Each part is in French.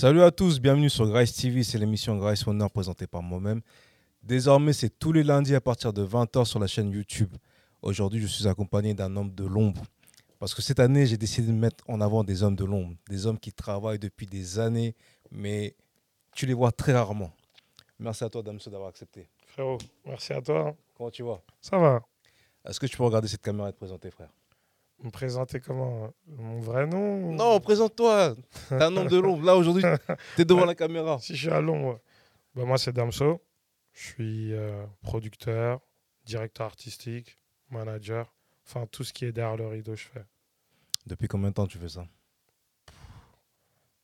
Salut à tous, bienvenue sur Grace TV, c'est l'émission Grace Honor présentée par moi-même. Désormais, c'est tous les lundis à partir de 20h sur la chaîne YouTube. Aujourd'hui, je suis accompagné d'un homme de l'ombre. Parce que cette année, j'ai décidé de mettre en avant des hommes de l'ombre, des hommes qui travaillent depuis des années, mais tu les vois très rarement. Merci à toi, Damso, d'avoir accepté. Frérot, merci à toi. Comment tu vas? Ça va. Est-ce que tu peux regarder cette caméra et te présenter, frère? Me présenter comment Mon vrai nom Non, présente-toi. T'es un homme de l'ombre. Là, aujourd'hui, t'es devant la caméra. Si je suis à l'ombre. Bah, moi, c'est Damso. Je suis euh, producteur, directeur artistique, manager. Enfin, tout ce qui est derrière le rideau, je fais. Depuis combien de temps tu fais ça?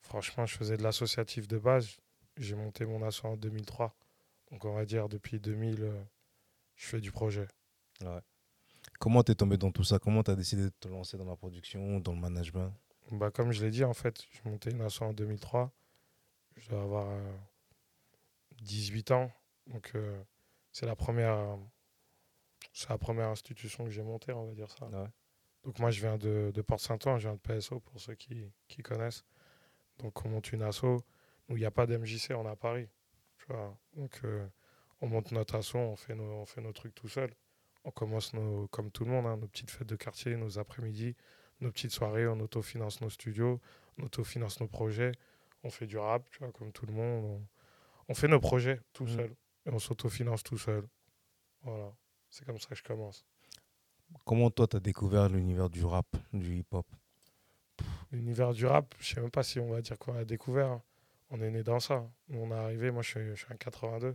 Franchement, je faisais de l'associatif de base. J'ai monté mon asso en 2003. Donc, on va dire, depuis 2000, euh, je fais du projet. Comment t'es tombé dans tout ça? Comment t'as décidé de te lancer dans la production, dans le management? Bah, comme je l'ai dit, en fait, j'ai monté une asso en 2003. Je dois avoir euh, 18 ans. Donc, euh, c'est la première c'est la première institution que j'ai montée, on va dire ça. Ouais. Donc moi, je viens de, de Port-Saint-Ouen, je viens de PSO pour ceux qui, qui connaissent. Donc on monte une asso où il n'y a pas d'MJC, on est à Paris. Tu vois? Donc euh, on monte notre asso, on fait nos, on fait nos trucs tout seul. On commence nos, comme tout le monde, hein, nos petites fêtes de quartier, nos après-midi, nos petites soirées, on autofinance nos studios, on autofinance nos projets. On fait du rap, tu vois, comme tout le monde. On, on fait nos projets tout Mhm. seul. Et on s'autofinance tout seul. Voilà. C'est comme ça que je commence. Comment toi, t'as découvert l'univers du rap, du hip-hop? L'univers du rap, je sais même pas si on va dire qu'on a découvert. On est né dans ça. On est arrivé, moi je suis, je suis un 82.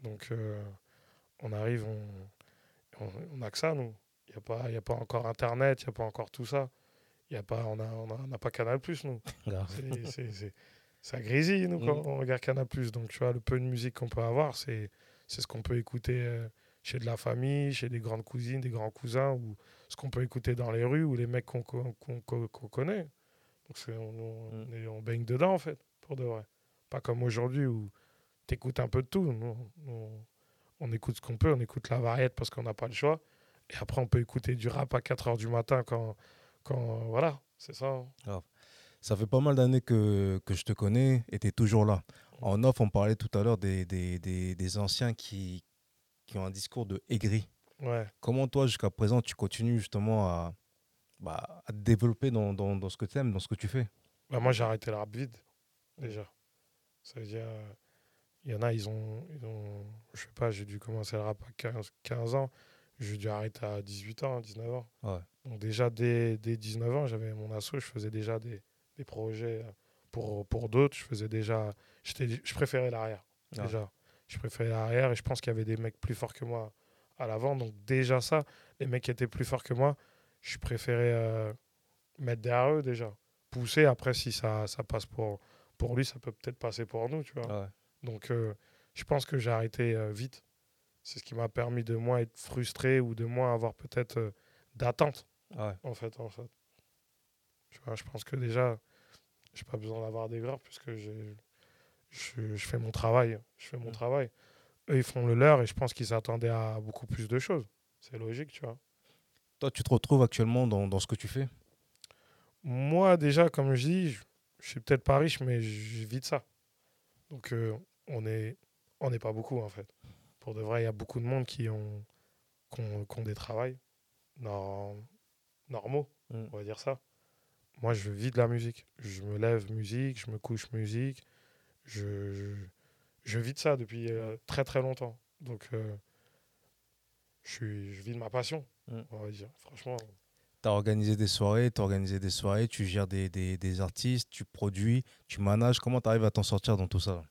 Donc euh, on arrive, on, on, on a que ça, nous. Il n'y a, pas- y a pas encore Internet, il n'y a pas encore tout ça. Y a pas, on n'a on a, on a pas Canal, nous. C'est- c'est- c'est- Ça grésille, nous, quand Mhm. on regarde Canal. Donc, tu vois, le peu de musique qu'on peut avoir, c'est ce qu'on peut écouter euh, chez de la famille, chez des grandes cousines, des grands cousins, ou ce qu'on peut écouter dans les rues, ou les mecs qu'on qu'on- qu'on- qu'on- qu'on connaît. Donc, c'est- on, on, est- on baigne dedans, en fait, pour de vrai. Pas comme aujourd'hui où tu écoutes un peu de tout. Nous, on écoute ce qu'on peut, on écoute la variette parce qu'on n'a pas le choix. Et après, on peut écouter du rap à 4 h du matin quand. quand voilà, c'est ça. hein. Ça fait pas mal d'années que, que je te connais et tu es toujours là. En off, on parlait tout à l'heure des, des, des, des anciens qui, qui ont un discours de aigri. Ouais. Comment toi, jusqu'à présent, tu continues justement à, bah, à te développer dans, dans, dans ce que tu aimes, dans ce que tu fais? Bah, moi, j'ai arrêté le rap vide, déjà. Ça veut dire, euh, il y en a, ils ont, ils ont je sais pas, j'ai dû commencer le rap à 15, 15 ans. J'ai dû arrêter à 18 ans, 19 ans. Ouais. Donc déjà, dès, dès 19 ans, j'avais mon asso, je faisais déjà des, des projets pour, pour d'autres. Je faisais déjà, je préférais l'arrière, déjà. Je préférais l'arrière et je pense qu'il y avait des mecs plus forts que moi à l'avant. Donc déjà ça, les mecs qui étaient plus forts que moi, je préférais euh, mettre derrière eux déjà. Pousser, après, si ça, ça passe pour, pour lui, ça peut peut-être passer pour nous, tu vois. Ouais. Donc, euh, je pense que j'ai arrêté euh, vite. C'est ce qui m'a permis de moins être frustré ou de moins avoir peut-être euh, d'attente, Ouais. en fait, en fait. Tu vois, je pense que déjà, j'ai pas besoin d'avoir des graves puisque je, je fais mon travail. Je fais mon travail. Eux, ils font le leur et je pense qu'ils s'attendaient à beaucoup plus de choses. C'est logique, tu vois. Toi, tu te retrouves actuellement dans, dans ce que tu fais? Moi, déjà, comme je dis, je, je suis peut-être pas riche, mais je vis de ça. Donc, euh, on n'est on n'est pas beaucoup, en fait. Pour de vrai, il y a beaucoup de monde qui ont, qui ont, qui ont des travails nor- normaux, Mm. on va dire ça. Moi, je vis de la musique. Je me lève musique, je me couche musique. Je, je, je vis de ça depuis euh, très, très longtemps. Donc, euh, je, suis, je vis de ma passion, Mm. on va dire. Franchement, Tu as organisé des soirées, tu organisé des soirées, tu gères des, des, des artistes, tu produis, tu manages. Comment tu arrives à t'en sortir dans tout ça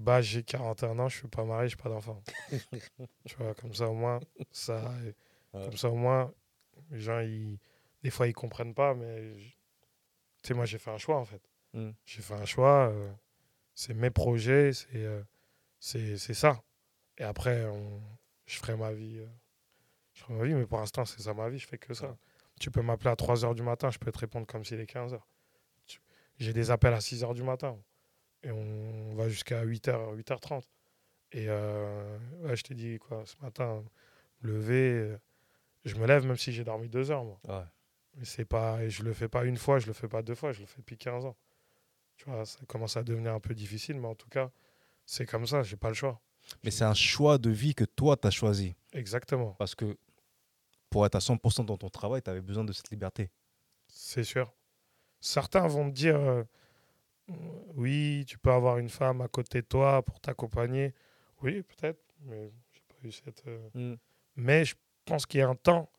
Bah, j'ai 41 ans, je suis pas marié, je suis pas d'enfant. tu vois, comme ça au moins, ça, Ouais. comme ça au moins, les gens, ils, des fois, ils comprennent pas, mais tu sais, moi, j'ai fait un choix en fait. Mm. J'ai fait un choix, euh, c'est mes projets, c'est euh, c'est c'est ça. Et après, on- je ferai ma vie. euh, je ferai ma vie, mais pour l'instant, c'est ça ma vie, je fais que ça. Ouais. Tu peux m'appeler à 3 h du matin, je peux te répondre comme s'il est 15 h. J'ai des appels à 6 h du matin. Et on va jusqu'à 8h, 8h30. Et euh, ouais, je t'ai dit, quoi, ce matin, me lever, je me lève même si j'ai dormi 2 heures, moi. Ouais. Mais c'est pas, et je le fais pas une fois, je le fais pas deux fois, je le fais depuis 15 ans. Tu vois, ça commence à devenir un peu difficile, mais en tout cas, c'est comme ça, j'ai pas le choix. Mais c'est un choix de vie que toi, tu as choisi. Exactement. Parce que pour être à 100% dans ton travail, tu avais besoin de cette liberté. C'est sûr. Certains vont me dire euh, oui, tu peux avoir une femme à côté de toi pour t'accompagner. Oui, peut-être, mais j'ai pas eu cette. euh, Mm. Mais je pense qu'il y a un temps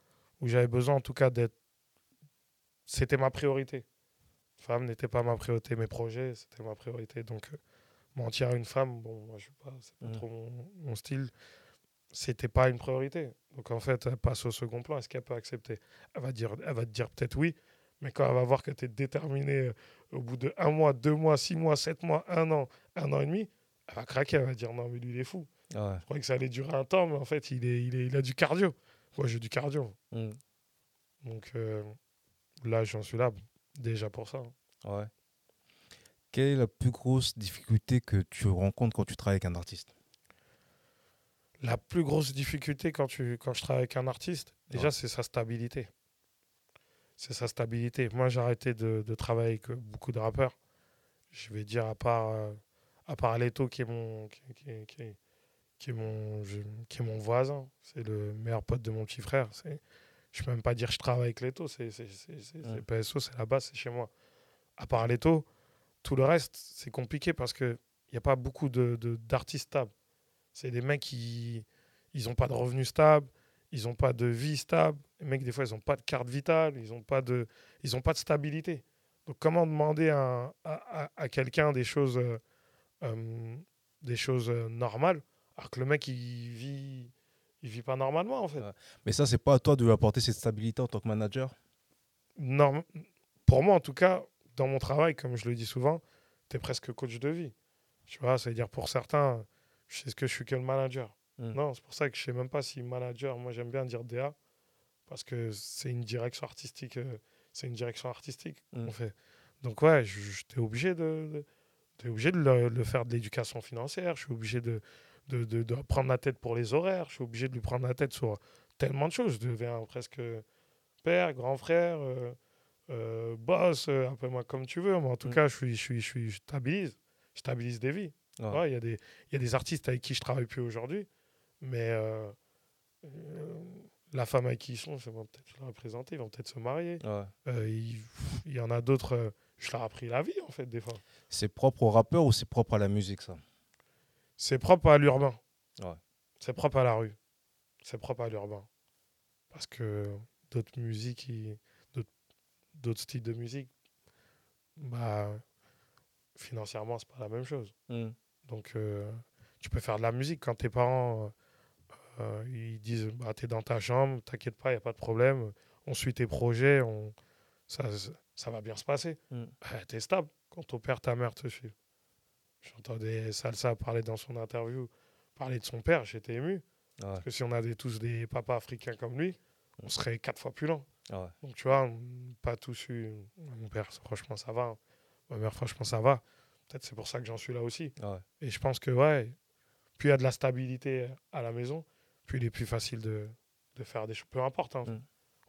où j'avais besoin, en tout cas, d'être. C'était ma priorité. Femme n'était pas ma priorité. Mes projets, c'était ma priorité. Donc, euh, mentir à une femme, bon, moi, je sais pas, c'est pas Mm. trop mon, mon style. C'était pas une priorité. Donc, en fait, elle passe au second plan. Est-ce qu'elle peut accepter? Elle va, dire, elle va te dire peut-être oui, mais quand elle va voir que tu es déterminé euh, au bout de un mois, deux mois, six mois, sept mois, un an, un an et demi, elle va craquer. Elle va dire non, mais lui, il est fou. Ouais. Je croyais que ça allait durer un temps, mais en fait, il, est, il, est, il a du cardio. Moi, j'ai du cardio. Mm. Donc euh, là, j'en suis là déjà pour ça. Ouais. Quelle est la plus grosse difficulté que tu rencontres quand tu travailles avec un artiste? La plus grosse difficulté quand, tu, quand je travaille avec un artiste, déjà, Ouais. c'est sa stabilité. C'est sa stabilité. Moi, j'ai arrêté de, de travailler avec beaucoup de rappeurs. Je vais dire, à part, euh, à part Leto, qui est mon, qui, qui- qui- qui est mon, je- qui est mon voisin. C'est le meilleur pote de mon petit frère. C'est, je peux même pas dire que je travaille avec Leto. C'est, Ouais. PSO, c'est là-bas, c'est chez moi. À part Leto, tout le reste, c'est compliqué parce qu'il n'y a pas beaucoup de, de- d'artistes stables. C'est des mecs qui ils n'ont pas de revenus stables, ils n'ont pas de vie stable. Les mecs, des fois, ils n'ont pas de carte vitale, ils n'ont pas, de- ils ont pas de stabilité. Donc, comment demander à, à- à- à quelqu'un des choses, euh, euh, des choses euh, normales, alors que le mec, il vit, il vit pas normalement, en fait? Mais ça, c'est pas à toi de lui apporter cette stabilité en tant que manager? Norm- Pour moi, en tout cas, dans mon travail, comme je le dis souvent, tu es presque coach de vie. Tu vois, c'est-à-dire pour certains, je sais ce que je suis que le manager. Mm. Non, c'est pour ça que je sais même pas si manager, moi j'aime bien dire DA, parce que c'est une direction artistique, euh, c'est une direction artistique Mm. fait. Donc ouais, t'es obligé de, obligé de le, faire de l'éducation financière, je suis obligé de, de, de, de prendre la tête pour les horaires, je suis obligé de lui prendre la tête sur tellement de choses. Je deviens presque père, grand frère, euh, euh, boss, euh, appelle-moi comme tu veux, mais en tout Mm. cas, je, suis, je, suis, je, suis, je stabilise, je stabilise des vies. Ouais. Ouais, Il y, a des- y a des artistes avec qui je travaille plus aujourd'hui, mais euh, la femme avec qui ils sont, je vais peut-être leur présenter, ils vont peut-être se marier. Ouais. Euh, il, il y en a d'autres, euh, je leur ai appris la vie en fait, des fois. C'est propre au rappeur ou c'est propre à la musique, ça? C'est propre à l'urbain. Ouais. C'est propre à la rue. C'est propre à l'urbain. Parce que d'autres musiques, d'autres- styles de musique, bah, financièrement, c'est pas la même chose. Mm. Donc, euh, tu peux faire de la musique quand tes parents euh, ils disent bah, T'es dans ta chambre, t'inquiète pas, il n'y a pas de problème. On suit tes projets, on... ça, ça va bien se passer. Mm. Bah, T'es stable quand ton père, ta mère te suivent. J'entendais Salsa parler dans son interview, parler de son père, j'étais ému. Ouais. Parce que si on avait tous des papas africains comme lui, on serait quatre fois plus lent. Ouais. Donc, tu vois, on- pas tous eu. Mon père, franchement, ça va. Ma mère, franchement, ça va. Peut-être c'est pour ça que j'en suis là aussi. Ouais. Et je pense que, ouais, plus il y a de la stabilité à la maison, plus il est plus facile de, de faire des choses. Peu importe. hein. Mm.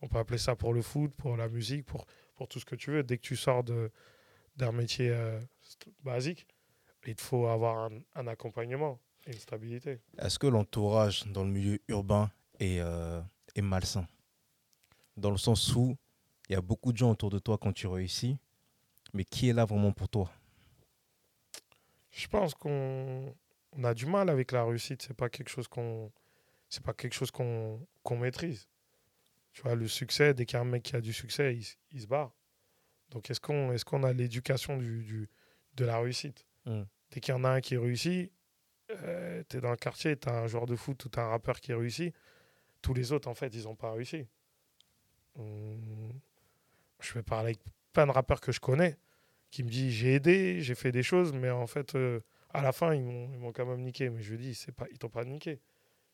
On peut appeler ça pour le foot, pour la musique, pour, pour tout ce que tu veux. Dès que tu sors d'un métier euh, basique, il te faut avoir un, un accompagnement et une stabilité. Est-ce que l'entourage dans le milieu urbain est, euh, est malsain? Dans le sens où il y a beaucoup de gens autour de toi quand tu réussis, mais qui est là vraiment pour toi? Je pense qu'on on a du mal avec la réussite. C'est pas quelque chose qu'on c'est pas quelque chose qu'on maîtrise. Tu vois, le succès, dès qu'il y a un mec qui a du succès, il, se barre. Donc est-ce qu'on est qu'on a l'éducation du, du- de la réussite? Mm. Dès qu'il y en a un qui réussit, euh, tu es dans le quartier, tu as un joueur de foot ou tu un rappeur qui réussit, tous les autres, en fait, ils n'ont pas réussi. Hum, Je vais parler avec plein de rappeurs que je connais qui me disent j'ai aidé, j'ai fait des choses, mais en fait, euh, à la fin, ils m'ont quand même niqué. Mais je lui dis, pas, ils t'ont pas niqué.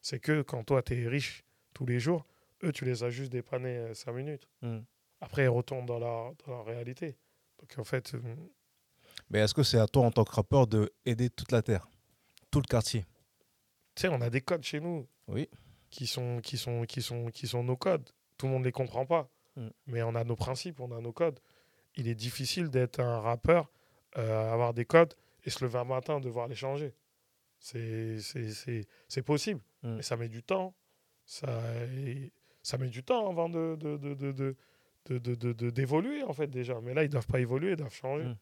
C'est que quand toi, tu es riche tous les jours, eux, tu les as juste dépannés 5 minutes. Mm. Après, ils retournent dans leur, dans leur réalité. Donc, en fait, euh, Mais est-ce que c'est à toi en tant que rappeur de aider toute la terre, tout le quartier? Tu sais, on a des codes chez nous Oui. qui sont, qui, sont, qui, sont, qui sont nos codes. Tout le monde ne les comprend pas. Mm. Mais on a nos principes, on a nos codes. Il est difficile d'être un rappeur euh, avoir des codes et se lever un matin devoir les changer. C'est c'est- c'est- c'est possible, Mm. mais ça met du temps. Ça, ça met du temps avant de, de, de, d'évoluer, en fait, déjà. Mais là, ils doivent pas évoluer, ils doivent changer. Mm.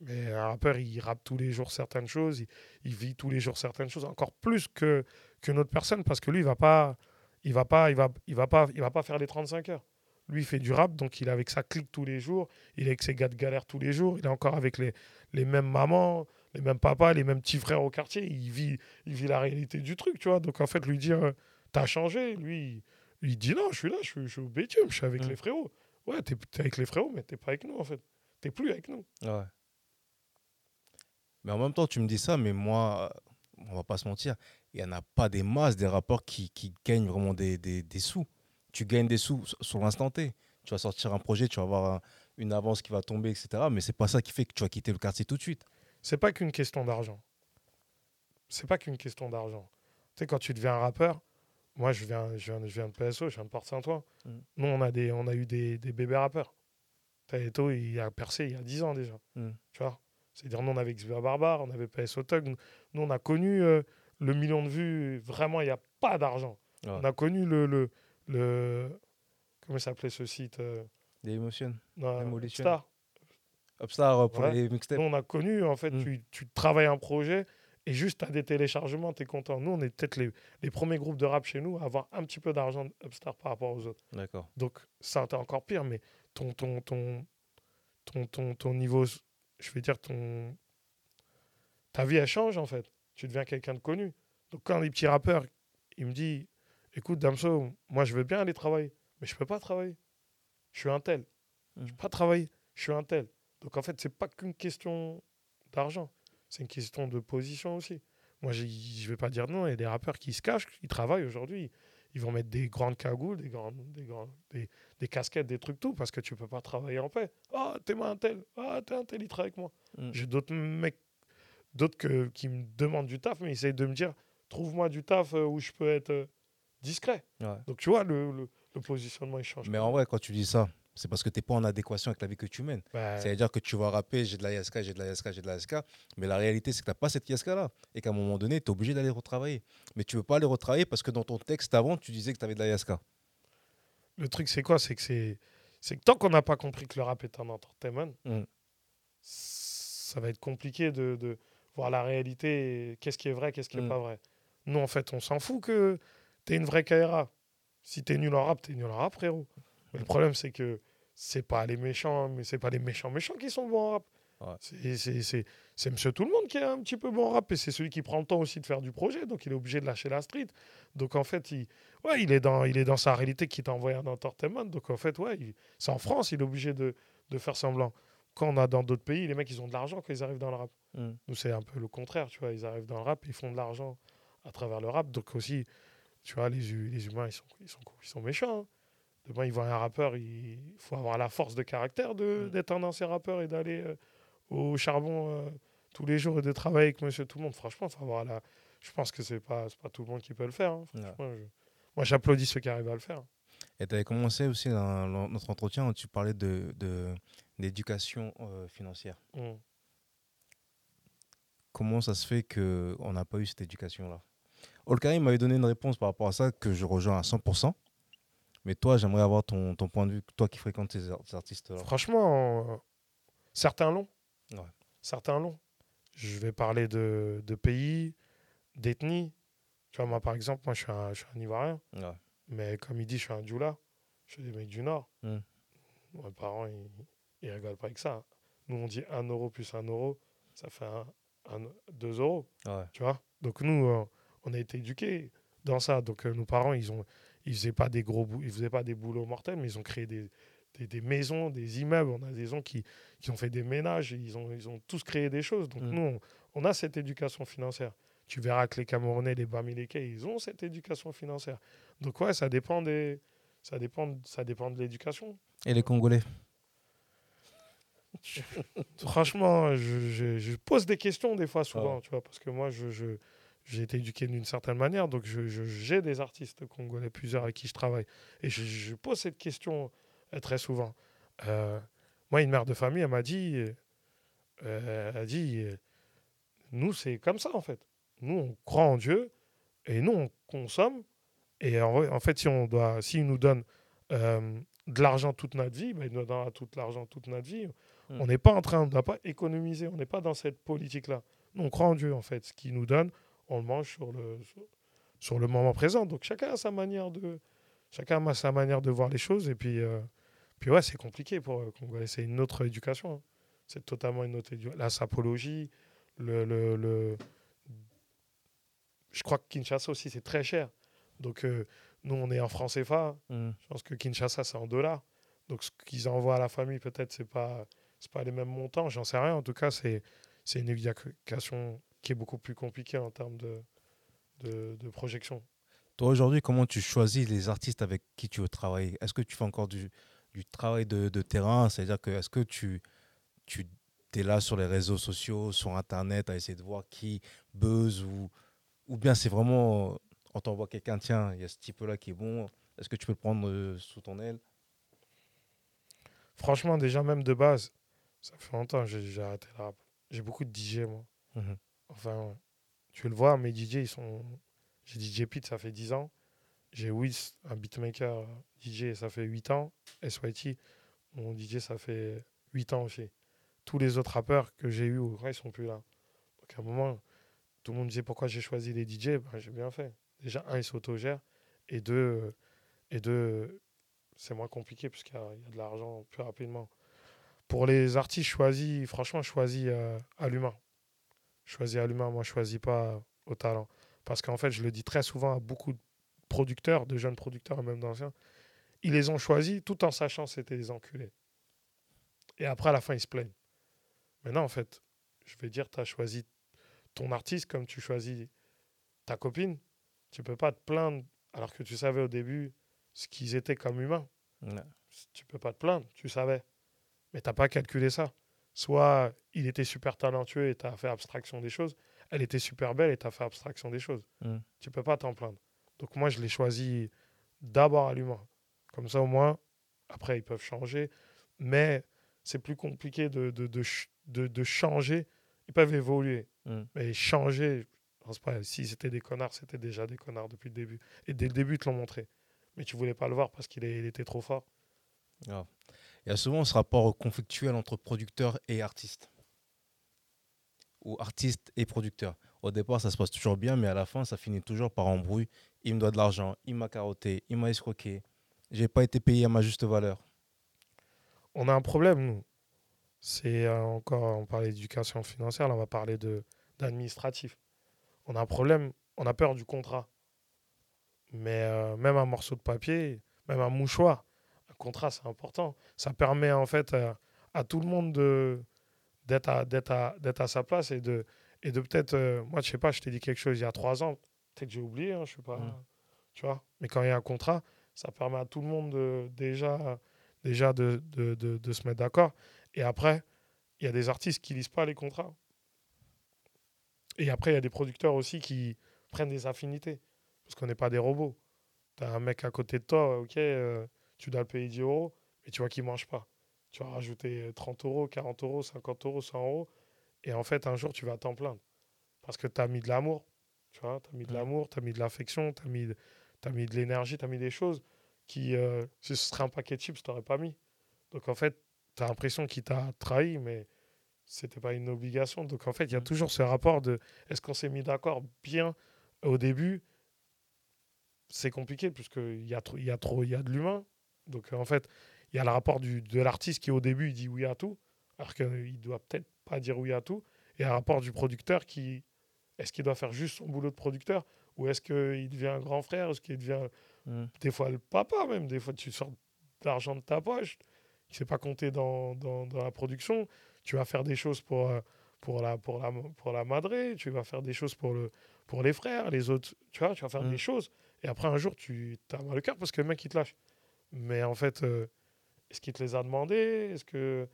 Mais un rappeur, il rappe tous les jours certaines choses, il, il vit tous les jours certaines choses, encore plus que qu'une autre personne, parce que lui, il va pas, il va pas, il va, il va pas, il va pas faire les 35 heures. Lui, il fait du rap, donc il est avec sa clique tous les jours, il est avec ses gars de galère tous les jours, il est encore avec les, les mêmes mamans, les mêmes papas, les mêmes petits frères au quartier, il vit, il vit la réalité du truc, tu vois. Donc en fait, lui dire, euh, t'as changé, lui, il, dit non, je suis là, je suis, je suis au bitume, je suis avec Mm. les frérots. Ouais, t'es es avec les frérots, mais t'es pas avec nous, en fait. T'es plus avec nous. Ouais. Mais en même temps, tu me dis ça, mais moi, euh, on va pas se mentir, il n'y en a pas des masses des rapports qui, qui gagnent vraiment des, des- des sous. Tu gagnes des sous sur- sur l'instant T. Tu vas sortir un projet, tu vas avoir un- une avance qui va tomber, etc. Mais c'est pas ça qui fait que tu vas quitter le quartier tout de suite. C'est pas qu'une question d'argent. C'est pas qu'une question d'argent. Tu sais, quand tu deviens un rappeur, moi, je viens, je viens, je viens de PSO, je viens de Porte-Saint-Ouen. Mm. Nous, on a, des, on a eu des, des bébés rappeurs. Taeto, il a percé il y a 10 ans déjà. Mm. Tu vois? C'est-à-dire, nous, on avait Xavier Barbare, on avait PSO Tug. Nous, on a connu euh, le million de vues. Vraiment, il n'y a pas d'argent. Ouais. On a connu le. le, le comment s'appelait ce site euh, Des émotions. Star. Upstar euh, pour Ouais. les mixtapes. Nous, on a connu, en fait, Mm. tu, tu travailles un projet et juste à des téléchargements, tu es content. Nous, on est peut-être les, les premiers groupes de rap chez nous à avoir un petit peu d'argent d'Upstar par rapport aux autres. D'accord. Donc, ça, t'es encore pire, mais ton, ton, ton, ton, ton, ton niveau, je vais dire, ton, ta vie, elle change, en fait. Tu deviens quelqu'un de connu. Donc, quand les petits rappeurs, ils me disent, écoute, Damso, moi, je veux bien aller travailler, mais je peux pas travailler. Je suis un tel. Je Mm. peux pas travailler. Je suis un tel. Donc, en fait, c'est pas qu'une question d'argent. C'est une question de position aussi. Moi, je vais pas dire non. Il y a des rappeurs qui se cachent, qui travaillent aujourd'hui. Ils vont mettre des grandes cagoules, des, grandes, des, grandes, des, des casquettes, des trucs tout, parce que tu peux pas travailler en paix. Ah, t'es moi un tel. Ah, t'es un tel, il travaille avec moi. Mm. J'ai d'autres mecs, d'autres que- qui me demandent du taf, mais ils essayent de me dire trouve-moi du taf euh, où je peux être euh, discret. Ouais. Donc, tu vois, le, le, le positionnement, il change. Mais en vrai, quand tu dis ça, c'est parce que tu n'es pas en adéquation avec la vie que tu mènes. Bah, Ça veut dire que tu vas rapper, j'ai de la ISK, j'ai de la ISK, j'ai de la ISK. Mais la réalité, c'est que tu n'as pas cette ISK-là. Et qu'à un moment donné, tu es obligé d'aller retravailler. Mais tu ne veux pas aller retravailler parce que dans ton texte avant, tu disais que tu avais de la ISK. le truc, c'est quoi? C'est que c'est c'est que tant qu'on n'a pas compris que le rap est un entertainment, Mm. ça va être compliqué de, de voir la réalité, qu'est-ce qui est vrai, qu'est-ce qui n'est Mm. pas vrai. Nous, en fait, on s'en fout que tu es une vraie KRA. Si tu es nul en rap, tu es nul en rap, frérot. Mais le problème, c'est que c'est pas les méchants, mais c'est pas les méchants méchants qui sont bons en rap. Ouais. C'est- monsieur tout le monde qui est un petit peu bon en rap et c'est celui qui prend le temps aussi de faire du projet, donc il est obligé de lâcher la street. Donc en fait, il, ouais, il, est, dans, il est dans sa réalité qui t'a envoyé un entertainment. Donc en fait, ouais, c'est en France, il est obligé de, de faire semblant. Quand on a dans d'autres pays, les mecs, ils ont de l'argent quand ils arrivent dans le rap. Mm. Nous, c'est un peu le contraire, tu vois. Ils arrivent dans le rap, ils font de l'argent à travers le rap. Donc aussi, tu vois, les humains, ils sont, ils sont, ils sont méchants. hein. Demain, ils voient un rappeur, il faut avoir la force de caractère de- Mm. d'être un ancien rappeur et d'aller euh, au charbon euh, tous les jours et de travailler avec monsieur tout le monde. Franchement, faut avoir la... je pense que c'est pas, pas tout le monde qui peut le faire. hein. Je- Moi, j'applaudis ceux qui arrivent à le faire. Et tu avais commencé aussi dans, notre entretien où tu parlais de, de- d'éducation euh, financière. Mm. Comment ça se fait qu'on n'a pas eu cette éducation-là? Olkarim m'avait donné une réponse par rapport à ça que je rejoins à 100%. Mais toi, j'aimerais avoir ton, ton point de vue, toi qui fréquentes ces, ar- ces artistes-là. Franchement, euh, certains l'ont. Ouais. Certains l'ont. Je vais parler de, de pays, d'ethnie. Tu vois, moi, par exemple, moi, je suis un, je suis un Ivoirien. Ouais. Mais comme il dit, je suis un Djoula. Je suis des mecs du Nord. Mm. Mes parents, ils, ils rigolent pas avec ça. Nous, on dit 1 euro plus 1 euro, ça fait 2 euros. Ouais. Tu vois? Donc, nous, euh, on a été éduqués dans ça. Donc, euh, nos parents, ils ont ils faisaient pas des gros ils faisaient pas des boulots mortels, mais ils ont créé des, des, des maisons, des immeubles. On a des gens qui, qui ont fait des ménages. Ils ont, ils ont tous créé des choses. Donc, Mm. nous, on, on a cette éducation financière. Tu verras que les Camerounais, les Bamileke, ils ont cette éducation financière. Donc, ouais, ça dépend des. Ça dépend, ça dépend de l'éducation. Et les Congolais? Franchement, je, je- je pose des questions des fois, souvent, Ouais. tu vois, parce que moi, je, je- j'ai été éduqué d'une certaine manière, donc je, je- j'ai des artistes congolais, plusieurs avec qui je travaille, et je, je pose cette question euh, très souvent. Euh, moi, une mère de famille, elle m'a dit, euh, elle a dit, euh, nous, c'est comme ça, en fait. Nous, on croit en Dieu et nous, on consomme. Et en, en fait, si on doit, s'il nous donne de l'argent toute notre vie, ben, il nous donnera tout l'argent toute notre vie. Mm. On n'est pas en train, on ne doit pas économiser, on n'est pas dans cette politique-là. Nous, on croit en Dieu, en fait. Ce qu'il nous donne, on le mange sur le, sur, sur le moment présent. Donc, chacun a sa manière de, chacun a sa manière de voir les choses. Et puis, euh, puis ouais, c'est compliqué pour Congolais. C'est une autre éducation. hein. C'est totalement une autre éducation. La sapologie, le, le, le- Je crois que Kinshasa aussi, c'est très cher. Donc, euh, nous, on est en francs CFA. Mm. Je pense que Kinshasa, c'est en dollars. Donc, ce qu'ils envoient à la famille, peut-être, c'est pas, c'est pas les mêmes montants. J'en sais rien. En tout cas, c'est, c'est une éducation qui est beaucoup plus compliquée en termes de, de, de projection. Toi, aujourd'hui, comment tu choisis les artistes avec qui tu veux travailler? Est-ce que tu fais encore du, du travail de, de terrain? C'est-à-dire que est-ce que tu, tu es là sur les réseaux sociaux, sur Internet, à essayer de voir qui buzz ou, ou bien c'est vraiment, on t'envoie quelqu'un, tiens, il y a ce type-là qui est bon, est-ce que tu peux le prendre euh, sous ton aile? Franchement, déjà, même de base, ça fait longtemps que j'ai, arrêté le rap. J'ai beaucoup de DJ, moi. Mhm. Enfin, tu le vois, mes DJ, ils sont. J'ai DJ Pete, ça fait 10 ans. J'ai Wiz, un beatmaker DJ, ça fait 8 ans. SYT, mon DJ, ça fait 8 ans aussi. Tous les autres rappeurs que j'ai eus, au ils sont plus là. Donc à un moment, tout le monde disait pourquoi j'ai choisi les DJ. Ben, j'ai bien fait. Déjà, un, ils s'autogèrent. Et deux, et deux c'est moins compliqué puisqu'il y, y a de l'argent plus rapidement. Pour les artistes choisis, franchement, choisis euh, à l'humain. Choisis à l'humain, moi je choisis pas au talent. Parce qu'en fait, je le dis très souvent à beaucoup de producteurs, de jeunes producteurs et même d'anciens, ils les ont choisis tout en sachant que c'était des enculés. Et après, à la fin, ils se plaignent. Maintenant, en fait, je vais dire, tu as choisi ton artiste comme tu choisis ta copine. Tu peux pas te plaindre alors que tu savais au début ce qu'ils étaient comme humains. Ouais. Tu peux pas te plaindre, tu savais. Mais t'as pas calculé ça. Soit il était super talentueux et tu as fait abstraction des choses. Elle était super belle et tu as fait abstraction des choses. Mm. Tu peux pas t'en plaindre. Donc moi, je l'ai choisi d'abord à l'humain. Comme ça, au moins, après, ils peuvent changer. Mais c'est plus compliqué de, de, de, de- de changer. Ils peuvent évoluer. Mm. Mais changer, je pense pas. Si c'était des connards, c'était déjà des connards depuis le début. Et dès le début, ils te l'ont montré. Mais tu voulais pas le voir parce qu'il était trop fort. Il y a souvent ce rapport conflictuel entre producteur et artiste. Ou artiste et producteur. Au départ, ça se passe toujours bien, mais à la fin, ça finit toujours par embrouille. Il me doit de l'argent, il m'a carotté, il m'a escroqué. J'ai pas été payé à ma juste valeur. On a un problème, nous. C'est euh, encore, on parlait d'éducation financière, là, on va parler d'administratif. On a un problème, on a peur du contrat. Mais euh, même un morceau de papier, même un mouchoir, contrat, c'est important. Ça permet en fait euh, à tout le monde de d'être à, d'être à, d'être à sa place et de, et de peut-être, euh, moi je sais pas, je t'ai dit quelque chose il y a trois ans, peut-être que j'ai oublié, hein, je sais pas, Mm. tu vois. Mais quand il y a un contrat, ça permet à tout le monde de, déjà, déjà de, de, de, de se mettre d'accord. Et après, il y a des artistes qui lisent pas les contrats. Et après, il y a des producteurs aussi qui prennent des affinités. Parce qu'on n'est pas des robots. Tu as un mec à côté de toi, ok, euh, tu dois le payer 10 euros, mais tu vois qu'il mange pas. Tu vas rajouter 30 euros, 40 euros, 50 euros, 100 euros. Et en fait, un jour, tu vas t'en plaindre. Parce que tu as mis de l'amour. Tu vois, tu as mis de l'amour, tu as mis de l'affection, tu as mis, de- t'as mis de l'énergie, tu as mis des choses qui, euh, si ce serait un paquet de chips, tu n'aurais pas mis. Donc en fait, tu as l'impression qu'il t'a trahi, mais c'était pas une obligation. Donc en fait, il y a Mhm. toujours ce rapport de est-ce qu'on s'est mis d'accord bien au début? C'est compliqué puisqu'il y, a trop- il y, a trop- il y a de l'humain. Donc en fait, il y a le rapport du, de l'artiste qui au début il dit oui à tout, alors qu'il doit peut-être pas dire oui à tout. Et un rapport du producteur qui est-ce qu'il doit faire juste son boulot de producteur ou est-ce qu'il devient un grand frère Est-ce qu'il devient Mm. des fois le papa même Des fois tu sors de l'argent de ta poche, qui ne s'est pas compté dans, dans, dans la production. Tu vas faire des choses pour, euh, pour, la, pour, la, pour la madré, tu vas faire des choses pour, le, pour les frères, les autres. Tu vois, tu vas faire des choses. Et après un jour, tu as mal le cœur parce que le mec il te lâche. Mais en fait, euh, est-ce qu'il te les a demandés? Est-ce que,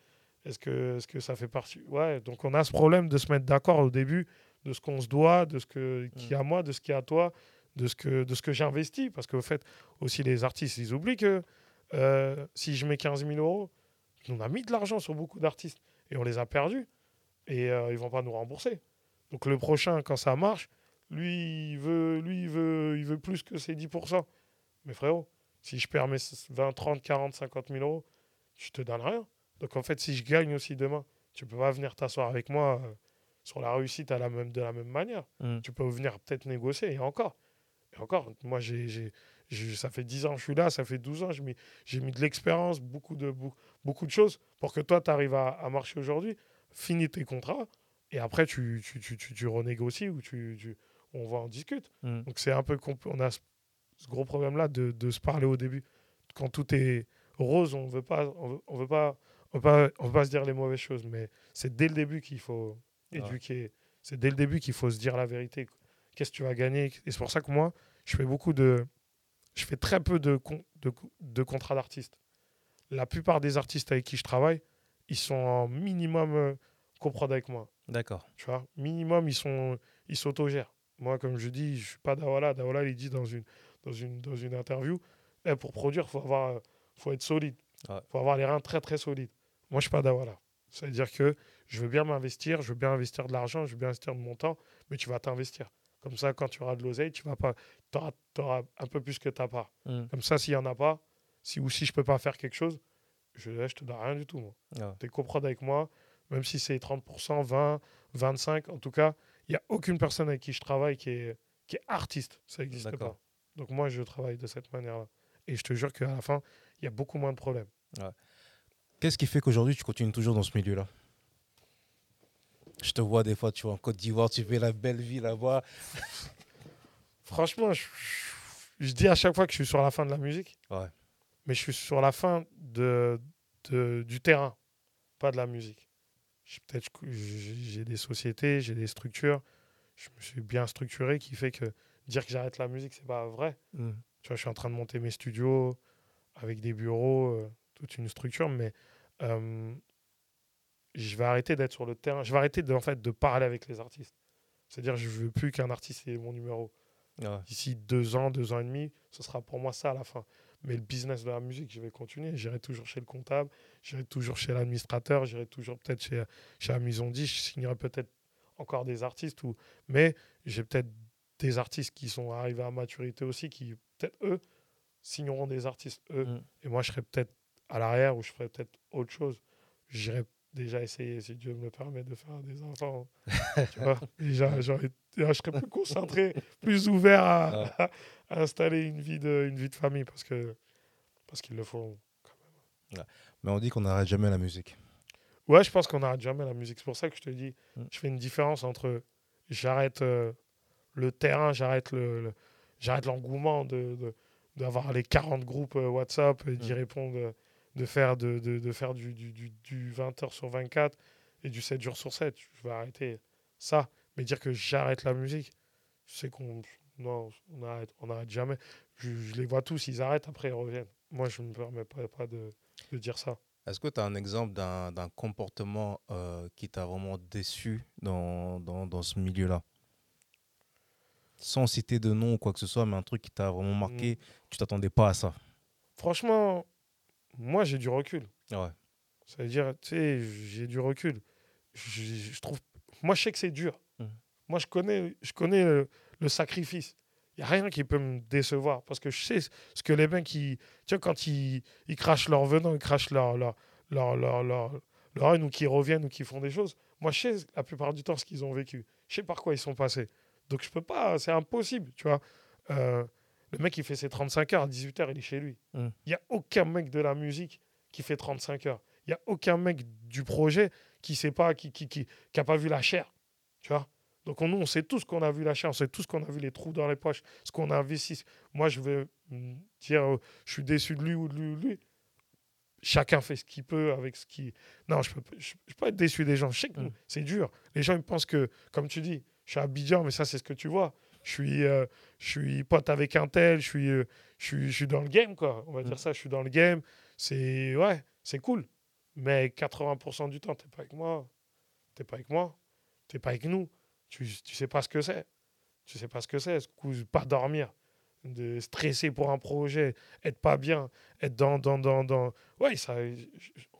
est que, est que ça fait partie? Ouais, donc on a ce problème de se mettre d'accord au début de ce qu'on se doit, de ce que, qui est à moi, de ce qui est à toi, de ce que, de ce que j'investis. Parce qu'au fait, aussi les artistes, ils oublient que euh, si je mets 15 000 euros, on a mis de l'argent sur beaucoup d'artistes et on les a perdus. et euh, ils vont pas nous rembourser. Donc le prochain, quand ça marche, lui, il veut, lui, il veut, il veut plus que ses 10%. Mais frérot, si je perds mes 20, 30, 40, 50 000 euros, je te donne rien. Donc en fait, si je gagne aussi demain, tu peux pas venir t'asseoir avec moi euh, sur la réussite à la même, de la même manière. Mm. Tu peux venir peut-être négocier, et encore. Et encore, moi, j'ai, ça fait 10 ans que je suis là, ça fait 12 ans, j'ai mis, de l'expérience, beaucoup de, bou- beaucoup de choses pour que toi, tu arrives à, à marcher aujourd'hui. Finis tes contrats, et après, tu, tu, tu, tu, tu renégocies ou tu, tu- on va en discute. Mm. Donc c'est un peu on a ce, gros problème là de, de se parler au début. Quand tout est rose, on veut pas on veut, on veut pas on veut pas on veut pas se dire les mauvaises choses mais c'est dès le début qu'il faut Ouais. éduquer. C'est dès le début qu'il faut se dire la vérité. Qu'est-ce que tu vas gagner? Et c'est pour ça que moi, je fais beaucoup de je fais très peu de con- de, de contrats d'artistes. La plupart des artistes avec qui je travaille, ils sont en minimum euh, coprod avec moi. D'accord. Tu vois, minimum, ils sont ils s'autogèrent. Moi, comme je dis, je suis pas Dawala. Dawala, il dit dans une, dans une, dans une interview, Eh, pour produire, il faut, avoir, faut être solide. Il Ouais. faut avoir les reins très, très solides. Moi, je suis pas Dawala. C'est-à-dire que je veux bien m'investir, je veux bien investir de l'argent, je veux bien investir de mon temps, mais tu vas t'investir. Comme ça, quand tu auras de l'oseille, tu vas pas, auras, un peu plus que ta part. Mm. Comme ça, s'il y en a pas, si ou si je peux pas faire quelque chose, je, ne te donne rien du tout. Moi. Tu es coprod avec moi, même si c'est 30%, 20, 25, en tout cas, il n'y a aucune personne avec qui je travaille qui est, qui est artiste. Ça n'existe pas. Donc moi, je travaille de cette manière-là. Et je te jure qu'à la fin, il y a beaucoup moins de problèmes. Qu'est-ce qui fait qu'aujourd'hui tu continues toujours dans ce milieu-là? Je te vois des fois, tu vois, en Côte d'Ivoire, tu fais la belle vie là-bas. Franchement, je, dis à chaque fois que je suis sur la fin de la musique, Ouais. mais je suis sur la fin de, de- du terrain, pas de la musique. Peut-être j'ai des sociétés, j'ai des structures, je me suis bien structuré qui fait que dire que j'arrête la musique, c'est pas vrai. Mm. Tu vois, je suis en train de monter mes studios avec des bureaux, euh, toute une structure, mais euh, je vais arrêter d'être sur le terrain. Je vais arrêter de, en fait, de parler avec les artistes. C'est-à-dire, je veux plus qu'un artiste ait mon numéro. Ouais. D'ici deux ans, deux ans et demi, ce sera pour moi ça à la fin. Mais le business de la musique, je vais continuer. J'irai toujours chez le comptable, j'irai toujours chez l'administrateur, j'irai toujours peut-être chez, chez la maison 10, je signerai peut-être encore des artistes. Ou... Mais j'ai peut-être des artistes qui sont arrivés à maturité aussi, qui peut-être eux signeront des artistes eux. Mm. Et moi, je serai peut-être à l'arrière ou je ferai peut-être autre chose. J'irai déjà essayer, si Dieu me le permet, de faire des enfants. tu vois Déjà, je serais plus concentré, plus ouvert à, à installer une vie de, une vie de famille parce que parce qu'ils le font. Mais on dit qu'on n'arrête jamais la musique. Ouais, je pense qu'on n'arrête jamais la musique. C'est pour ça que je te dis, Mm. je fais une différence entre j'arrête euh, le terrain, j'arrête le, le- j'arrête l'engouement de, d'avoir les 40 groupes euh, WhatsApp et d'y Mm. répondre, euh, de faire, de, de, de faire du, du, du, du 20 heures sur 24 et du 7 jours sur 7. Je vais arrêter ça. Mais dire que j'arrête la musique, je sais qu'on non, on arrête, on n'arrête jamais. Je, je les vois tous, ils arrêtent, après ils reviennent. Moi, je ne me permets pas, pas de, de dire ça. Est-ce que tu as un exemple d'un d'un comportement euh, qui t'a vraiment déçu dans, dans, dans ce milieu-là? Sans citer de nom ou quoi que ce soit, mais un truc qui t'a vraiment marqué, tu t'attendais pas à ça. Franchement, moi, j'ai du recul. Ouais. C'est-à-dire, tu sais, j'ai du recul. Je, je trouve, moi, je sais que c'est dur. Mhm. Moi, je connais, je connais le, le sacrifice. Il n'y a rien qui peut me décevoir parce que je sais ce que les mecs, ils, tu vois, quand ils, ils crachent leur venin, ils crachent leur, leur, leur, leur, leur, leur ou qu'ils reviennent ou qu'ils font des choses. Moi, je sais la plupart du temps ce qu'ils ont vécu. Je sais par quoi ils sont passés. Donc, je peux pas, c'est impossible, tu vois. Euh, le mec, il fait ses 35 heures, à 18 heures, il est chez lui. Il Mhm. n'y a aucun mec de la musique qui fait 35 heures. Il n'y a aucun mec du projet qui sait pas, qui qui, qui, qui a pas vu la chair. Tu vois Donc, on, nous, on sait tous qu'on a vu la chair, on sait tous qu'on a vu les trous dans les poches, ce qu'on a investi. Moi, je vais mm, dire, euh, je suis déçu de lui ou de lui ou de lui. Chacun fait ce qu'il peut avec ce qui. Non, je peux, pas- je, je peux pas être déçu des gens. Je sais que Mm. c'est dur. Les gens, ils pensent que, comme tu dis, je suis à Abidjan, mais ça, c'est ce que tu vois. Je suis, euh, je suis pote avec un tel, je suis, euh, je suis, je suis dans le game, quoi. On va Mm. dire ça, je suis dans le game. C'est ouais, c'est cool. Mais 80% du temps, t'es pas avec moi. T'es pas avec moi. T'es pas avec nous. Tu, tu sais pas ce que c'est. Tu sais pas ce que c'est. Ce coup, pas dormir, de stresser pour un projet, être pas bien, être dans dans dans dans. Ouais, ça.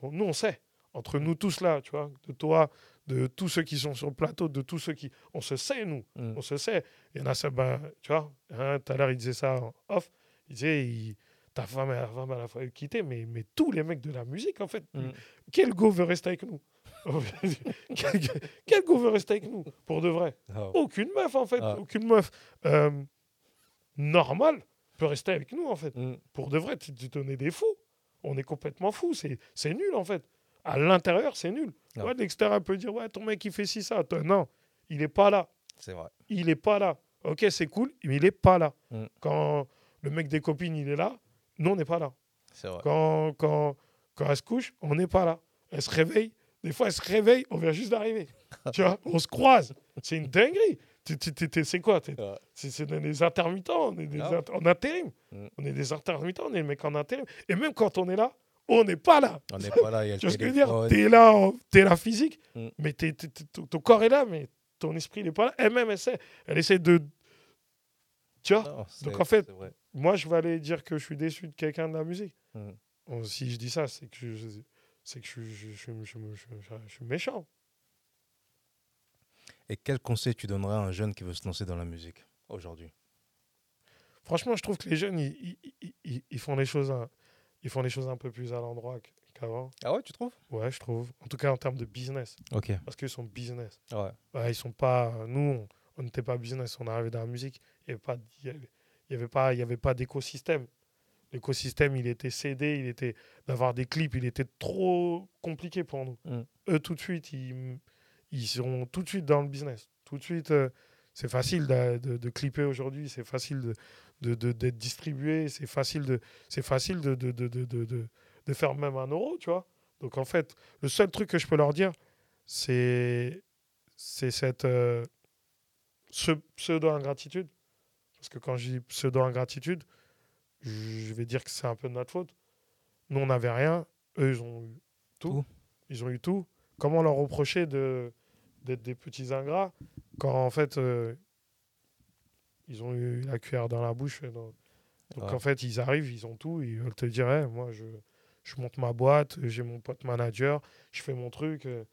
Nous, on sait. Entre nous tous là, tu vois, de toi, de tous ceux qui sont sur le plateau, de tous ceux qui. On se sait, nous. Mm. On se sait. Il y en a ça, ben, tu vois, hein, tout à l'heure, il disait ça en off. Il disait, il- ta femme, ta femme, elle a failli quitter, mais, mais tous les mecs de la musique, en fait, Mm. quel go veut rester avec nous? Quel, quel go veut rester avec nous, pour de vrai? Ah, Aucune meuf, en fait. Ah. Aucune meuf euh, normale peut rester avec nous, en fait. mm, Pour de vrai, tu, tu on est des fous. On est complètement fous. C'est nul, en fait. À l'intérieur, c'est nul. Ah. Ouais, de l'extérieur, on peut dire, ouais, ton mec, il fait ci, ça. Toi, non, il n'est pas là. C'est vrai. Il n'est pas là. Ok, c'est cool, mais il n'est pas là. Mm. Quand le mec des copines, il est là, nous, on n'est pas là. C'est vrai. Quand, quand, quand elle se couche, on n'est pas là. Elle se réveille. Des fois, elle se réveille, on vient juste d'arriver. tu vois, on se croise. C'est une dinguerie. C'est quoi Ouais. C'est c'est des intermittents, on est des Ah. inter- en intérim. Mm. On est des intermittents, on est des mecs en intérim. Et même quand on est là, on n'est pas là. On n'est pas là, il y a le Tu vois ce que je veux dire. T'es là, en- t'es là physique, Mm. mais t'es- t'es- t'es- ton ton corps est là, mais ton esprit n'est pas là. Elle-même, elle sait. Elle essaie de. Tu vois Non, Donc, en fait. Moi, je vais aller dire que je suis déçu de quelqu'un de la musique. Mm. Bon, si je dis ça, c'est que je, c'est que je, je- je- je- je- je- je suis méchant. Et quel conseil tu donnerais à un jeune qui veut se lancer dans la musique aujourd'hui? Franchement, je trouve que les jeunes, ils, ils- ils- ils- font les choses, ils font les choses un peu plus à l'endroit qu- qu'avant. Ah ouais, tu trouves? Ouais, je trouve. En tout cas, en termes de business, Ok. parce qu'ils sont business. Ouais. Ouais, ils sont pas. Nous, on- n'était pas business. On est arrivé dans la musique. Il n'y avait pas, il y avait, y avait pas, il y avait pas d'écosystème. L'écosystème, il était cédé, il était d'avoir des clips, il était trop compliqué pour nous. Mm. Eux, tout de suite, ils, ils sont tout de suite dans le business. Tout de suite, euh, c'est facile de, de- de clipper aujourd'hui, c'est facile de, de- d'être distribué, c'est facile de, facile de, de, de, de, de- de- de faire même un euro, tu vois. Donc en fait, le seul truc que je peux leur dire, c'est cette euh, ce pseudo-ingratitude. Parce que quand je dis pseudo-ingratitude, je vais dire que c'est un peu de notre faute. Nous, on n'avait rien. Eux, ils ont eu tout. Tout. Ils ont eu tout. Comment leur reprocher de, d'être des petits ingrats? Quand, en fait, euh, ils ont eu la cuillère dans la bouche dans- donc Ouais. en fait, ils arrivent, ils ont tout, ils veulent te dire, moi, je, je monte ma boîte, j'ai mon pote manager, je fais mon truc, euh,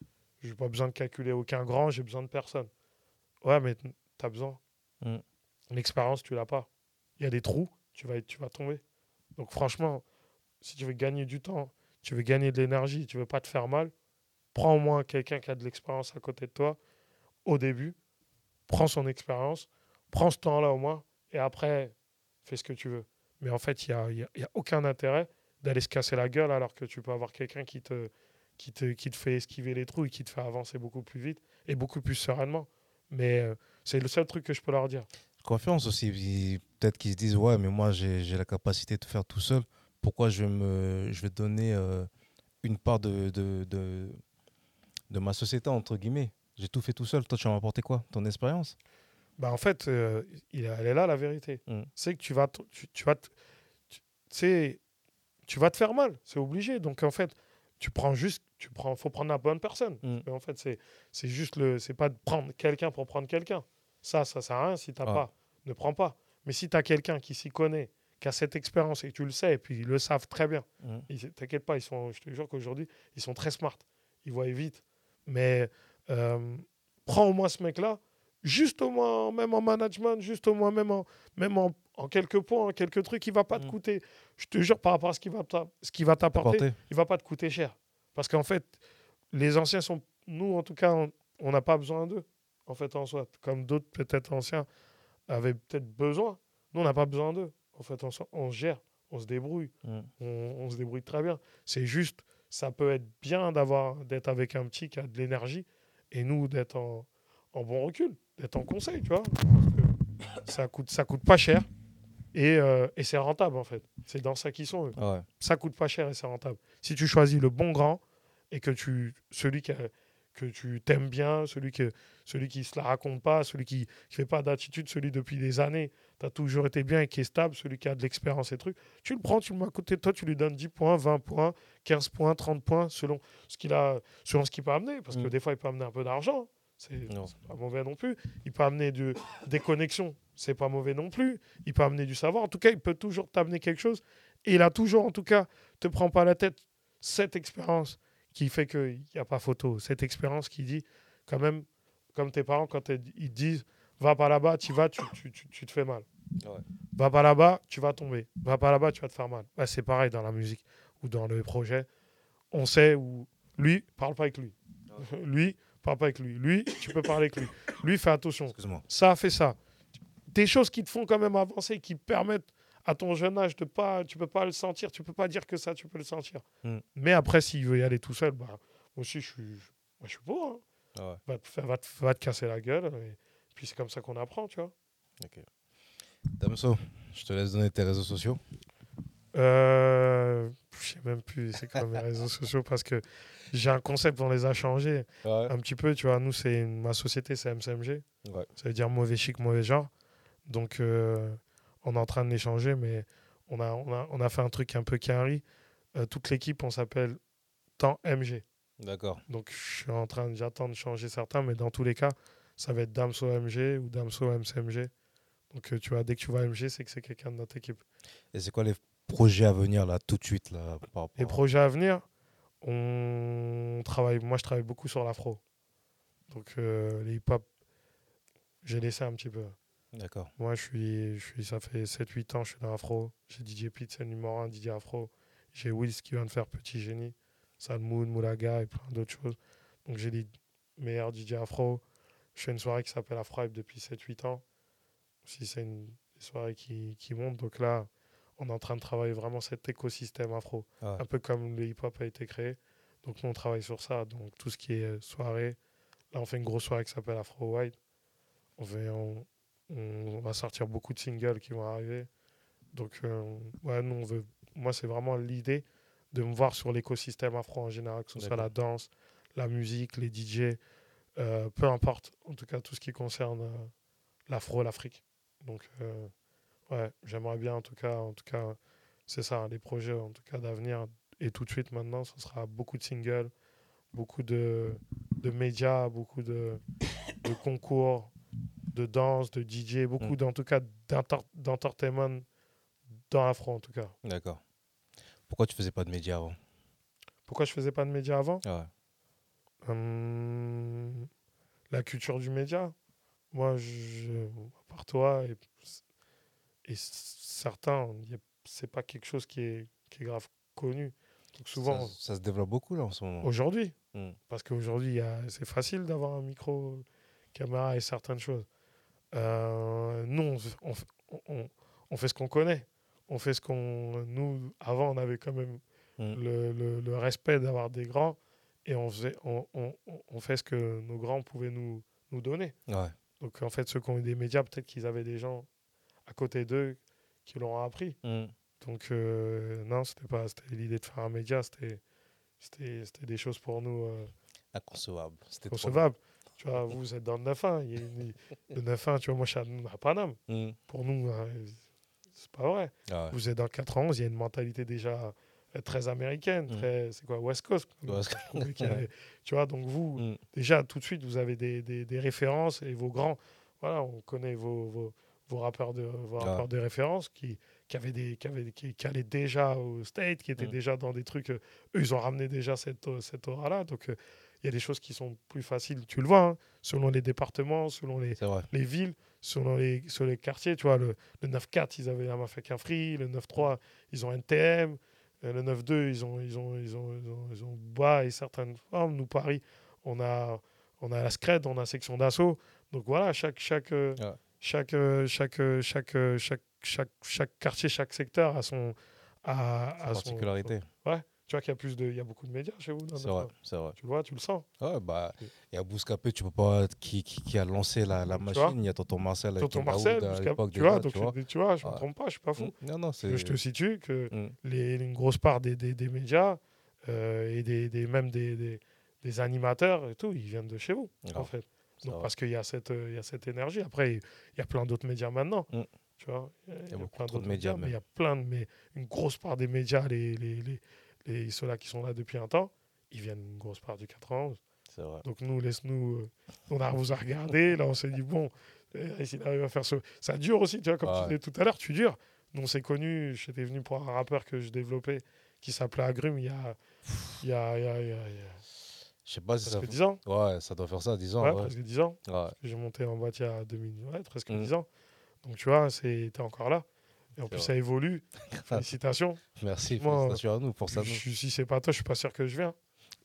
j'ai pas besoin de calculer aucun grand, j'ai besoin de personne. Ouais, mais tu as besoin. Mm. L'expérience, tu l'as pas. Il y a des trous, tu vas, tu vas tomber. Donc franchement, si tu veux gagner du temps, tu veux gagner de l'énergie, tu veux pas te faire mal, prends au moins quelqu'un qui a de l'expérience à côté de toi au début, prends son expérience, prends ce temps-là au moins, et après, fais ce que tu veux. Mais en fait, il n'y a, a- aucun intérêt d'aller se casser la gueule alors que tu peux avoir quelqu'un qui te, fait esquiver les trous et qui te fait avancer beaucoup plus vite et beaucoup plus sereinement. Mais euh, c'est le seul truc que je peux leur dire. Confiance aussi. Peut-être qu'ils se disent Ouais, mais moi, j'ai la capacité de faire tout seul. Pourquoi je vais, me, donner euh, une part de ma société, entre guillemets? J'ai tout fait tout seul. Toi, tu vas m'apporter quoi? Ton expérience? Bah en fait, euh, il, elle est là la vérité. Mm. C'est que tu vas, te- tu, tu vas, tu, tu vas te faire mal, c'est obligé. Donc en fait, tu prends juste, tu prends, faut prendre la bonne personne. Mm. Mais en fait, c'est, c'est juste le, c'est pas de prendre quelqu'un pour prendre quelqu'un. Ça, ça sert à rien si t'as Ouais. pas, ne prends pas. Mais si tu as quelqu'un qui s'y connaît, qui a cette expérience et que tu le sais, et puis ils le savent très bien. Mm. T'inquiète pas, ils sont, je te jure qu'aujourd'hui, ils sont très smart. Ils voient vite. Mais euh, prends au moins ce mec-là, juste au moins, même en management, juste au moins, même en, même en, en quelques points, en quelques trucs, il va pas te Mm. coûter. Je te jure, par rapport à ce qu'il va ce qu'il va t'apporter, Apporter. il va pas te coûter cher. Parce qu'en fait, les anciens sont, nous en tout cas, on- n'a pas besoin d'eux, en fait, en soi. Comme d'autres, peut-être anciens, avaient peut-être besoin. Nous, on n'a pas besoin d'eux. En fait, on, on se gère, on se débrouille Mm. on, on se débrouille très bien. C'est juste, ça peut être bien d'avoir d'être avec un petit qui a de l'énergie et nous d'être en, en bon recul, d'être en conseil, tu vois. Parce que ça coûte, ça coûte pas cher et, euh, et c'est rentable en fait. C'est dans ça qu'ils sont. eux. Ouais. Ça coûte pas cher et c'est rentable. Si tu choisis le bon grand et que tu, celui qui a- que tu t'aimes bien, celui, que, celui qui se la raconte pas, celui qui ne fait pas d'attitude, celui depuis des années, tu as toujours été bien et qui est stable, celui qui a de l'expérience et trucs, tu le prends, tu le mets à côté de toi, tu lui donnes 10 points, 20 points, 15 points, 30 points, selon ce qu'il a, selon ce qu'il peut amener, parce que Mm. des fois, il peut amener un peu d'argent. C'est Non. c'est pas mauvais non plus. Il peut amener du- des connexions. C'est pas mauvais non plus. Il peut amener du savoir. En tout cas, il peut toujours t'amener quelque chose. Et il a toujours, en tout cas, te prends pas la tête, cette expérience qui fait qu'il n'y a pas photo. Cette expérience qui dit, quand même, comme tes parents, quand ils te disent va pas là-bas, tu vas, tu, tu, tu, te fais mal. Va pas là-bas, tu vas tomber. Va pas là-bas, tu vas te faire mal. Bah, c'est pareil dans la musique ou dans le projet. On sait où. Lui, parle pas avec lui. lui, parle pas avec lui. Lui, tu peux parler avec lui. Lui, fais attention. Ça, fait ça. Des choses qui te font quand même avancer, qui permettent à ton jeune âge de pas, tu peux pas le sentir, tu peux pas dire que ça, tu peux le sentir. Hmm. Mais après, s'il veut y aller tout seul, bah, moi aussi, je suis, moi, je suis beau. Hein. Ah va, te, va, va, te, casser la gueule. Puis c'est comme ça qu'on apprend, tu vois. Ok. Damso, je te laisse donner tes réseaux sociaux. Euh, je sais même plus c'est quoi mes réseaux sociaux parce que j'ai un concept, on les a changés un petit peu. Tu vois, nous, c'est ma société, c'est MCMG. Ça veut dire mauvais chic, mauvais genre. Donc, euh, on est en train de les changer, mais on a, on a, on a fait un truc un peu carré. Euh, toute l'équipe, on s'appelle Temps MG. D'accord. Donc, je suis en train, j'attends de changer certains, mais dans tous les cas, ça va être Damso MG ou Damso MCMG. Donc, euh, tu vois, dès que tu vois MG, c'est que c'est quelqu'un de notre équipe. Et c'est quoi les projets à venir, là, tout de suite là, Les projets à venir, on travaille, moi, je travaille beaucoup sur l'afro. Donc, euh, les hip-hop, j'ai laissé un petit peu. D'accord. Moi, je suis, je suis, ça fait 7-8 ans, je suis dans l'afro. J'ai DJ Pete, c'est le numéro 1 DJ Afro. J'ai Wills qui vient de faire Petit Génie. Salmoun, Moulaga et plein d'autres choses. Donc j'ai les meilleurs DJ afro. Je fais une soirée qui s'appelle Afro depuis 7-8 ans. Si c'est une soirée qui, qui monte. Donc là, on est en train de travailler vraiment cet écosystème afro. Un peu comme le hip-hop a été créé. Donc nous, on travaille sur ça. Donc tout ce qui est soirée. Là, on fait une grosse soirée qui s'appelle Afro White. On, on, on, va sortir beaucoup de singles qui vont arriver. Donc, euh, ouais, nous, on veut, moi, c'est vraiment l'idée de me voir sur l'écosystème afro en général, que ce soit la danse, la musique, les DJ, euh, peu importe, en tout cas tout ce qui concerne euh, l'afro, l'Afrique. Donc euh, ouais, j'aimerais bien en tout cas, en tout cas, c'est ça, les projets en tout cas d'avenir et tout de suite maintenant, ce sera beaucoup de singles, beaucoup de, de médias, beaucoup de, de, concours, de danse, de DJ, beaucoup mm. en tout cas d'entertainment dans l'afro en tout cas. D'accord. Pourquoi tu faisais pas de médias avant? Pourquoi je faisais pas de médias avant? Hum, La culture du média. Moi, je, à part toi et, et certains, c'est pas quelque chose qui est, qui est grave connu. Donc souvent, ça, se développe beaucoup là en ce moment. Aujourd'hui, hmm. parce qu'aujourd'hui, c'est facile d'avoir un micro, caméra et certaines choses. Euh, nous, on, on, on, fait ce qu'on connaît on fait ce qu'on. Nous, avant, on avait quand même mm. le, le, respect d'avoir des grands et on, faisait, on, on, on, fait ce que nos grands pouvaient nous, nous donner. Donc, en fait, ceux qui ont eu des médias, peut-être qu'ils avaient des gens à côté d'eux qui l'ont appris. Mm. Donc, euh, non, c'était pas l'idée de faire un média, c'était des choses pour nous. Euh, Inconcevables. Inconcevables. Tu vois, vous êtes dans le 9-1. Le 9-1, tu vois, moi, je suis à, Paname. Mm. Pour nous, hein, c'est pas vrai. Ah vous êtes dans 91, il y a une mentalité déjà euh, très américaine, mm. très, c'est quoi, West Coast. tu vois, donc vous, mm. déjà, tout de suite, vous avez des, des, des, références et vos grands, voilà, on connaît vos, vos, vos rappeurs, de, vos ah. rappeurs de référence qui, qui, avaient des, qui, avaient, qui, qui allaient déjà au State, qui étaient mm. déjà dans des trucs, euh, eux, ils ont ramené déjà cette, euh, cette aura-là. Donc, il y a des choses qui sont plus faciles, tu le vois, hein, selon les départements, selon les, les villes sur les, sur les quartiers. Tu vois, le, le 9-4, ils avaient un Free. Le 9-3, ils ont NTM. Euh, le 9-2, ils ont, ils, ont, ils, ont, ils, ont, ils ont Bois et certaines formes. Nous, Paris, on a, on a la Scred, on a section d'assaut. Donc voilà, chaque, chaque, euh, chaque, euh, chaque, chaque, chaque, chaque, chaque, quartier, chaque secteur a son. A, a particularité. ouais. Tu vois qu'il y a plus de, il y a beaucoup de médias chez vous. C'est vrai, c'est vrai. Tu le vois, tu le sens. Ouais, bah, il y a Bouscapé, tu peux pas, qui, qui, qui a lancé la, la machine? Il y a Tonton Marcel. Tonton Marcel, tu, vois, donc, tu, vois, tu vois, je ne me trompe pas, je suis pas fou. Mm. Non, non, c'est. Je te situe que mm. les, une grosse part des, des, des médias euh, et des, des, même des, des, des, animateurs et tout, ils viennent de chez vous, en fait. Donc, parce qu'il y a cette, il y a cette énergie. Après, il y a plein d'autres médias maintenant. Mm. Tu vois, il y a, plein d'autres médias, mais il y a plein de, mais une grosse part des médias, les, les, les et ceux-là qui sont là depuis un temps, ils viennent une grosse part du 91. C'est vrai. Donc nous, laisse-nous. Euh, on a vous a regardé, là on s'est dit, bon, euh, s'il arrive à faire ce. Ça dure aussi, tu vois, comme tu disais tout à l'heure, tu dures. Nous on s'est connus, j'étais venu pour un rappeur que je développais qui s'appelait Agrume il y a, Il y a, il y a, il y il Je sais pas si ça. presque 10 ans. Ouais, ça doit faire ça, 10 ans. Ouais, Ouais, presque 10 ans. Ouais. J'ai monté en boîte il y a 2000, ouais, presque Mm. 10 ans. Donc tu vois, c'est- t'es encore là. Et en plus, vrai. ça évolue. Félicitations. Merci, Moi, félicitations à nous pour ça. Je si c'est pas toi, je suis pas sûr que je viens.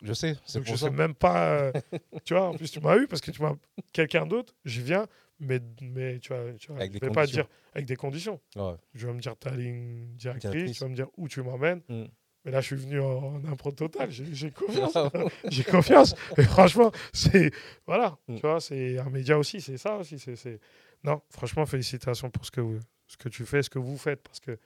Je sais, c'est Donc pour je ça. sais même pas. euh, tu vois, en plus, tu m'as eu parce que tu m'as quelqu'un d'autre, je viens, mais, mais tu vois, tu vois Avec je des vais pas conditions. dire avec des conditions. Ouais. Je vais me dire ta ligne directrice, Directrice. tu vas me dire où tu m'emmènes. Mm. Mais là, je suis venu en, en impro total. J'ai j'ai confiance. J'ai confiance. Et franchement, c'est. Voilà. Mm. Tu vois, c'est un média aussi. C'est ça aussi. c'est c'est- Non, franchement, félicitations pour ce que, vous, ce que tu fais, ce que vous faites. Parce qu'il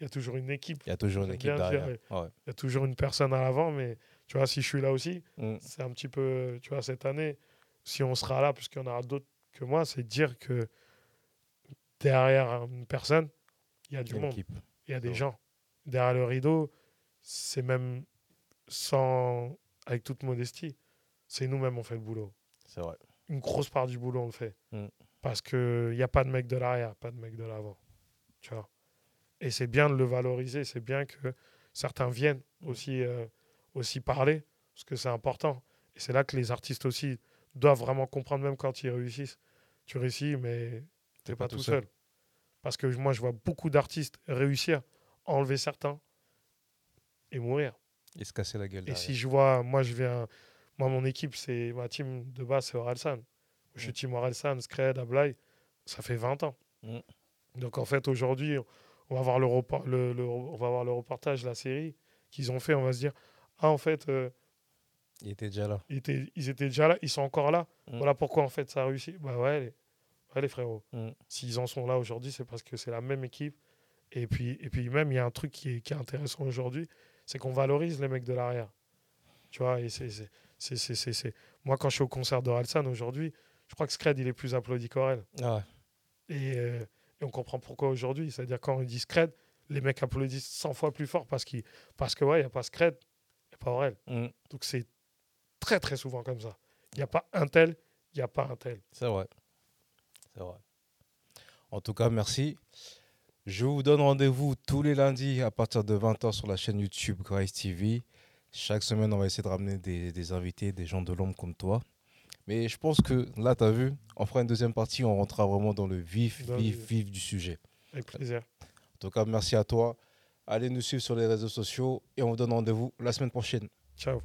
y a toujours une équipe. Il y a toujours une équipe derrière. Ouais. Il y a toujours une personne à l'avant. Mais tu vois, si je suis là aussi, Mm. c'est un petit peu. Tu vois, cette année, si on sera là, puisqu'il y en aura d'autres que moi, c'est dire que derrière une personne, il y a du monde. Il y a des Ouais. gens. Derrière le rideau, c'est même sans. avec toute modestie, c'est nous-mêmes on fait le boulot. C'est vrai. Une grosse part du boulot on le fait. Mm. Parce qu'il n'y a pas de mec de l'arrière, pas de mec de l'avant. Tu vois. Et c'est bien de le valoriser, c'est bien que certains viennent aussi, euh, aussi parler, parce que c'est important. Et c'est là que les artistes aussi doivent vraiment comprendre, même quand ils réussissent. Tu réussis, mais tu n'es pas, tout seul. Parce que moi, je vois beaucoup d'artistes réussir, enlever certains et mourir. Et se casser la gueule Et derrière. si je vois, moi, je viens. Moi, mon équipe, c'est ma team de base, c'est Orelsan. Je suis Mm. team Orelsan, Scred, Ablai. Ça fait 20 ans. Mm. Donc, en fait, aujourd'hui, on va voir le, le, le- on va voir le reportage, la série qu'ils ont fait. On va se dire, ah, en fait, euh, Il était déjà là. ils, étaient, ils étaient déjà là, ils sont encore là. Mm. Voilà pourquoi, en fait, ça a réussi. Bah ouais, les, ouais, les frérots. Mm. S'ils en sont là aujourd'hui, c'est parce que c'est la même équipe. Et puis, et puis même, il y a un truc qui est, qui est intéressant aujourd'hui, c'est qu'on valorise les mecs de l'arrière. Tu vois, et c'est, Moi, quand je suis au concert d'Orelsan aujourd'hui, je crois que Scred, il est plus applaudi qu'Orel. Ah ouais. Et, euh, et on comprend pourquoi aujourd'hui. C'est-à-dire, quand on dit Scred, les mecs applaudissent 100 fois plus fort parce, qu'il, parce que, ouais, il n'y a pas Scred, il n'y a pas Aurel. Mm. Donc, c'est très, très souvent comme ça. Il n'y a pas un tel, il n'y a pas un tel. C'est vrai. C'est vrai. En tout cas, merci. Je vous donne rendez-vous tous les lundis à partir de 20h sur la chaîne YouTube Grace TV. Chaque semaine, on va essayer de ramener des, des invités, des gens de l'ombre comme toi. Mais je pense que là, tu as vu, on fera une deuxième partie, on rentrera vraiment dans le vif, Dans le vif, vif. vif du sujet. Avec plaisir. En tout cas, merci à toi. Allez nous suivre sur les réseaux sociaux et on vous donne rendez-vous la semaine prochaine. Ciao.